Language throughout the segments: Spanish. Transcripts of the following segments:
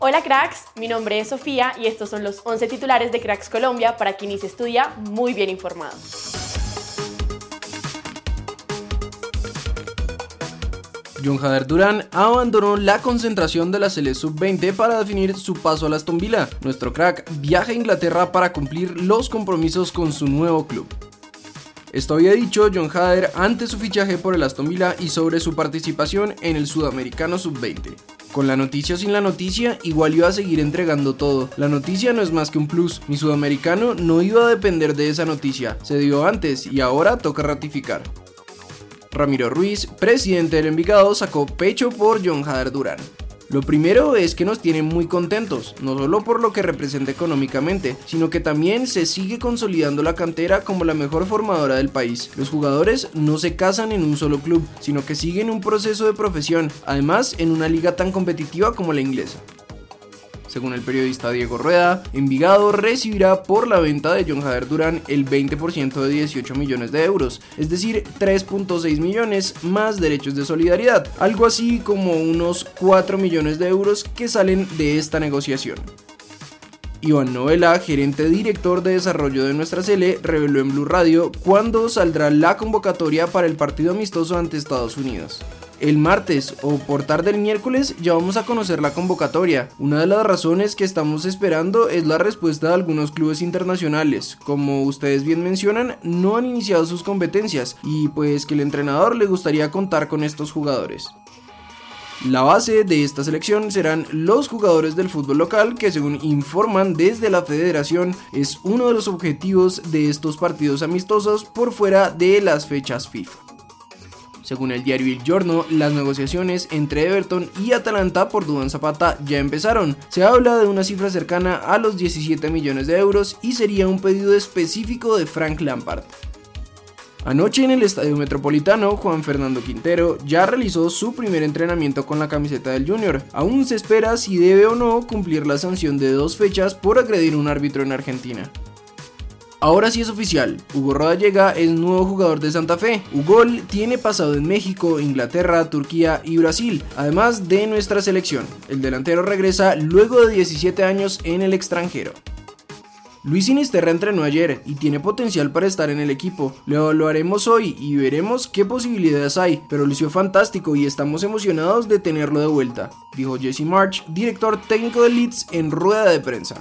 Hola cracks, mi nombre es Sofía y estos son los 11 titulares de Cracks Colombia para quien se estudia muy bien informado. John Jader Durán abandonó la concentración de la Sele Sub-20 para definir su paso a la Aston Villa. Nuestro crack viaja a Inglaterra para cumplir los compromisos con su nuevo club. Esto había dicho John Hader ante su fichaje por el Aston Villa y sobre su participación en el Sudamericano Sub-20. Con la noticia o sin la noticia, igual iba a seguir entregando todo. La noticia no es más que un plus. Mi sudamericano no iba a depender de esa noticia. Se dio antes y ahora toca ratificar. Ramiro Ruiz, presidente del Envigado, sacó pecho por John Hader Durán. Lo primero es que nos tienen muy contentos, no solo por lo que representa económicamente, sino que también se sigue consolidando la cantera como la mejor formadora del país. Los jugadores no se casan en un solo club, sino que siguen un proceso de profesión, además en una liga tan competitiva como la inglesa. Según el periodista Diego Rueda, Envigado recibirá por la venta de John Jader Durán el 20% de 18 millones de euros, es decir, 3.6 millones más derechos de solidaridad, algo así como unos 4 millones de euros que salen de esta negociación. Iván Novela, gerente director de desarrollo de nuestra Sele, reveló en Blue Radio cuándo saldrá la convocatoria para el partido amistoso ante Estados Unidos el martes o por tarde el miércoles ya vamos a conocer la convocatoria. Una de las razones que estamos esperando es la respuesta de algunos clubes internacionales. Como ustedes bien mencionan, no han iniciado sus competencias y pues que el entrenador le gustaría contar con estos jugadores. La base de esta selección serán los jugadores del fútbol local que según informan desde la federación es uno de los objetivos de estos partidos amistosos por fuera de las fechas FIFA. Según el diario Il Giorno, las negociaciones entre Everton y Atalanta por Duan Zapata ya empezaron. Se habla de una cifra cercana a los 17 millones de euros y sería un pedido específico de Frank Lampard. Anoche en el Estadio Metropolitano, Juan Fernando Quintero ya realizó su primer entrenamiento con la camiseta del Junior. Aún se espera si debe o no cumplir la sanción de dos fechas por agredir a un árbitro en Argentina. Ahora sí es oficial, Hugo Rodallega es nuevo jugador de Santa Fe. Hugo tiene pasado en México, Inglaterra, Turquía y Brasil, además de nuestra selección. El delantero regresa luego de 17 años en el extranjero. Luis Sinisterra entrenó ayer y tiene potencial para estar en el equipo. Lo evaluaremos hoy y veremos qué posibilidades hay, pero lució fantástico y estamos emocionados de tenerlo de vuelta, dijo Jesse March, director técnico de Leeds en rueda de prensa.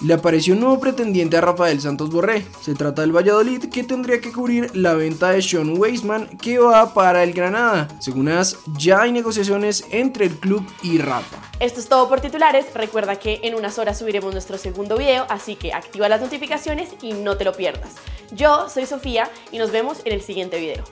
Le apareció un nuevo pretendiente a Rafael Santos Borré. Se trata del Valladolid que tendría que cubrir la venta de Sean Weisman que va para el Granada. Según AS, ya hay negociaciones entre el club y Rafa. Esto es todo por titulares. Recuerda que en unas horas subiremos nuestro segundo video, así que activa las notificaciones y no te lo pierdas. Yo soy Sofía y nos vemos en el siguiente video.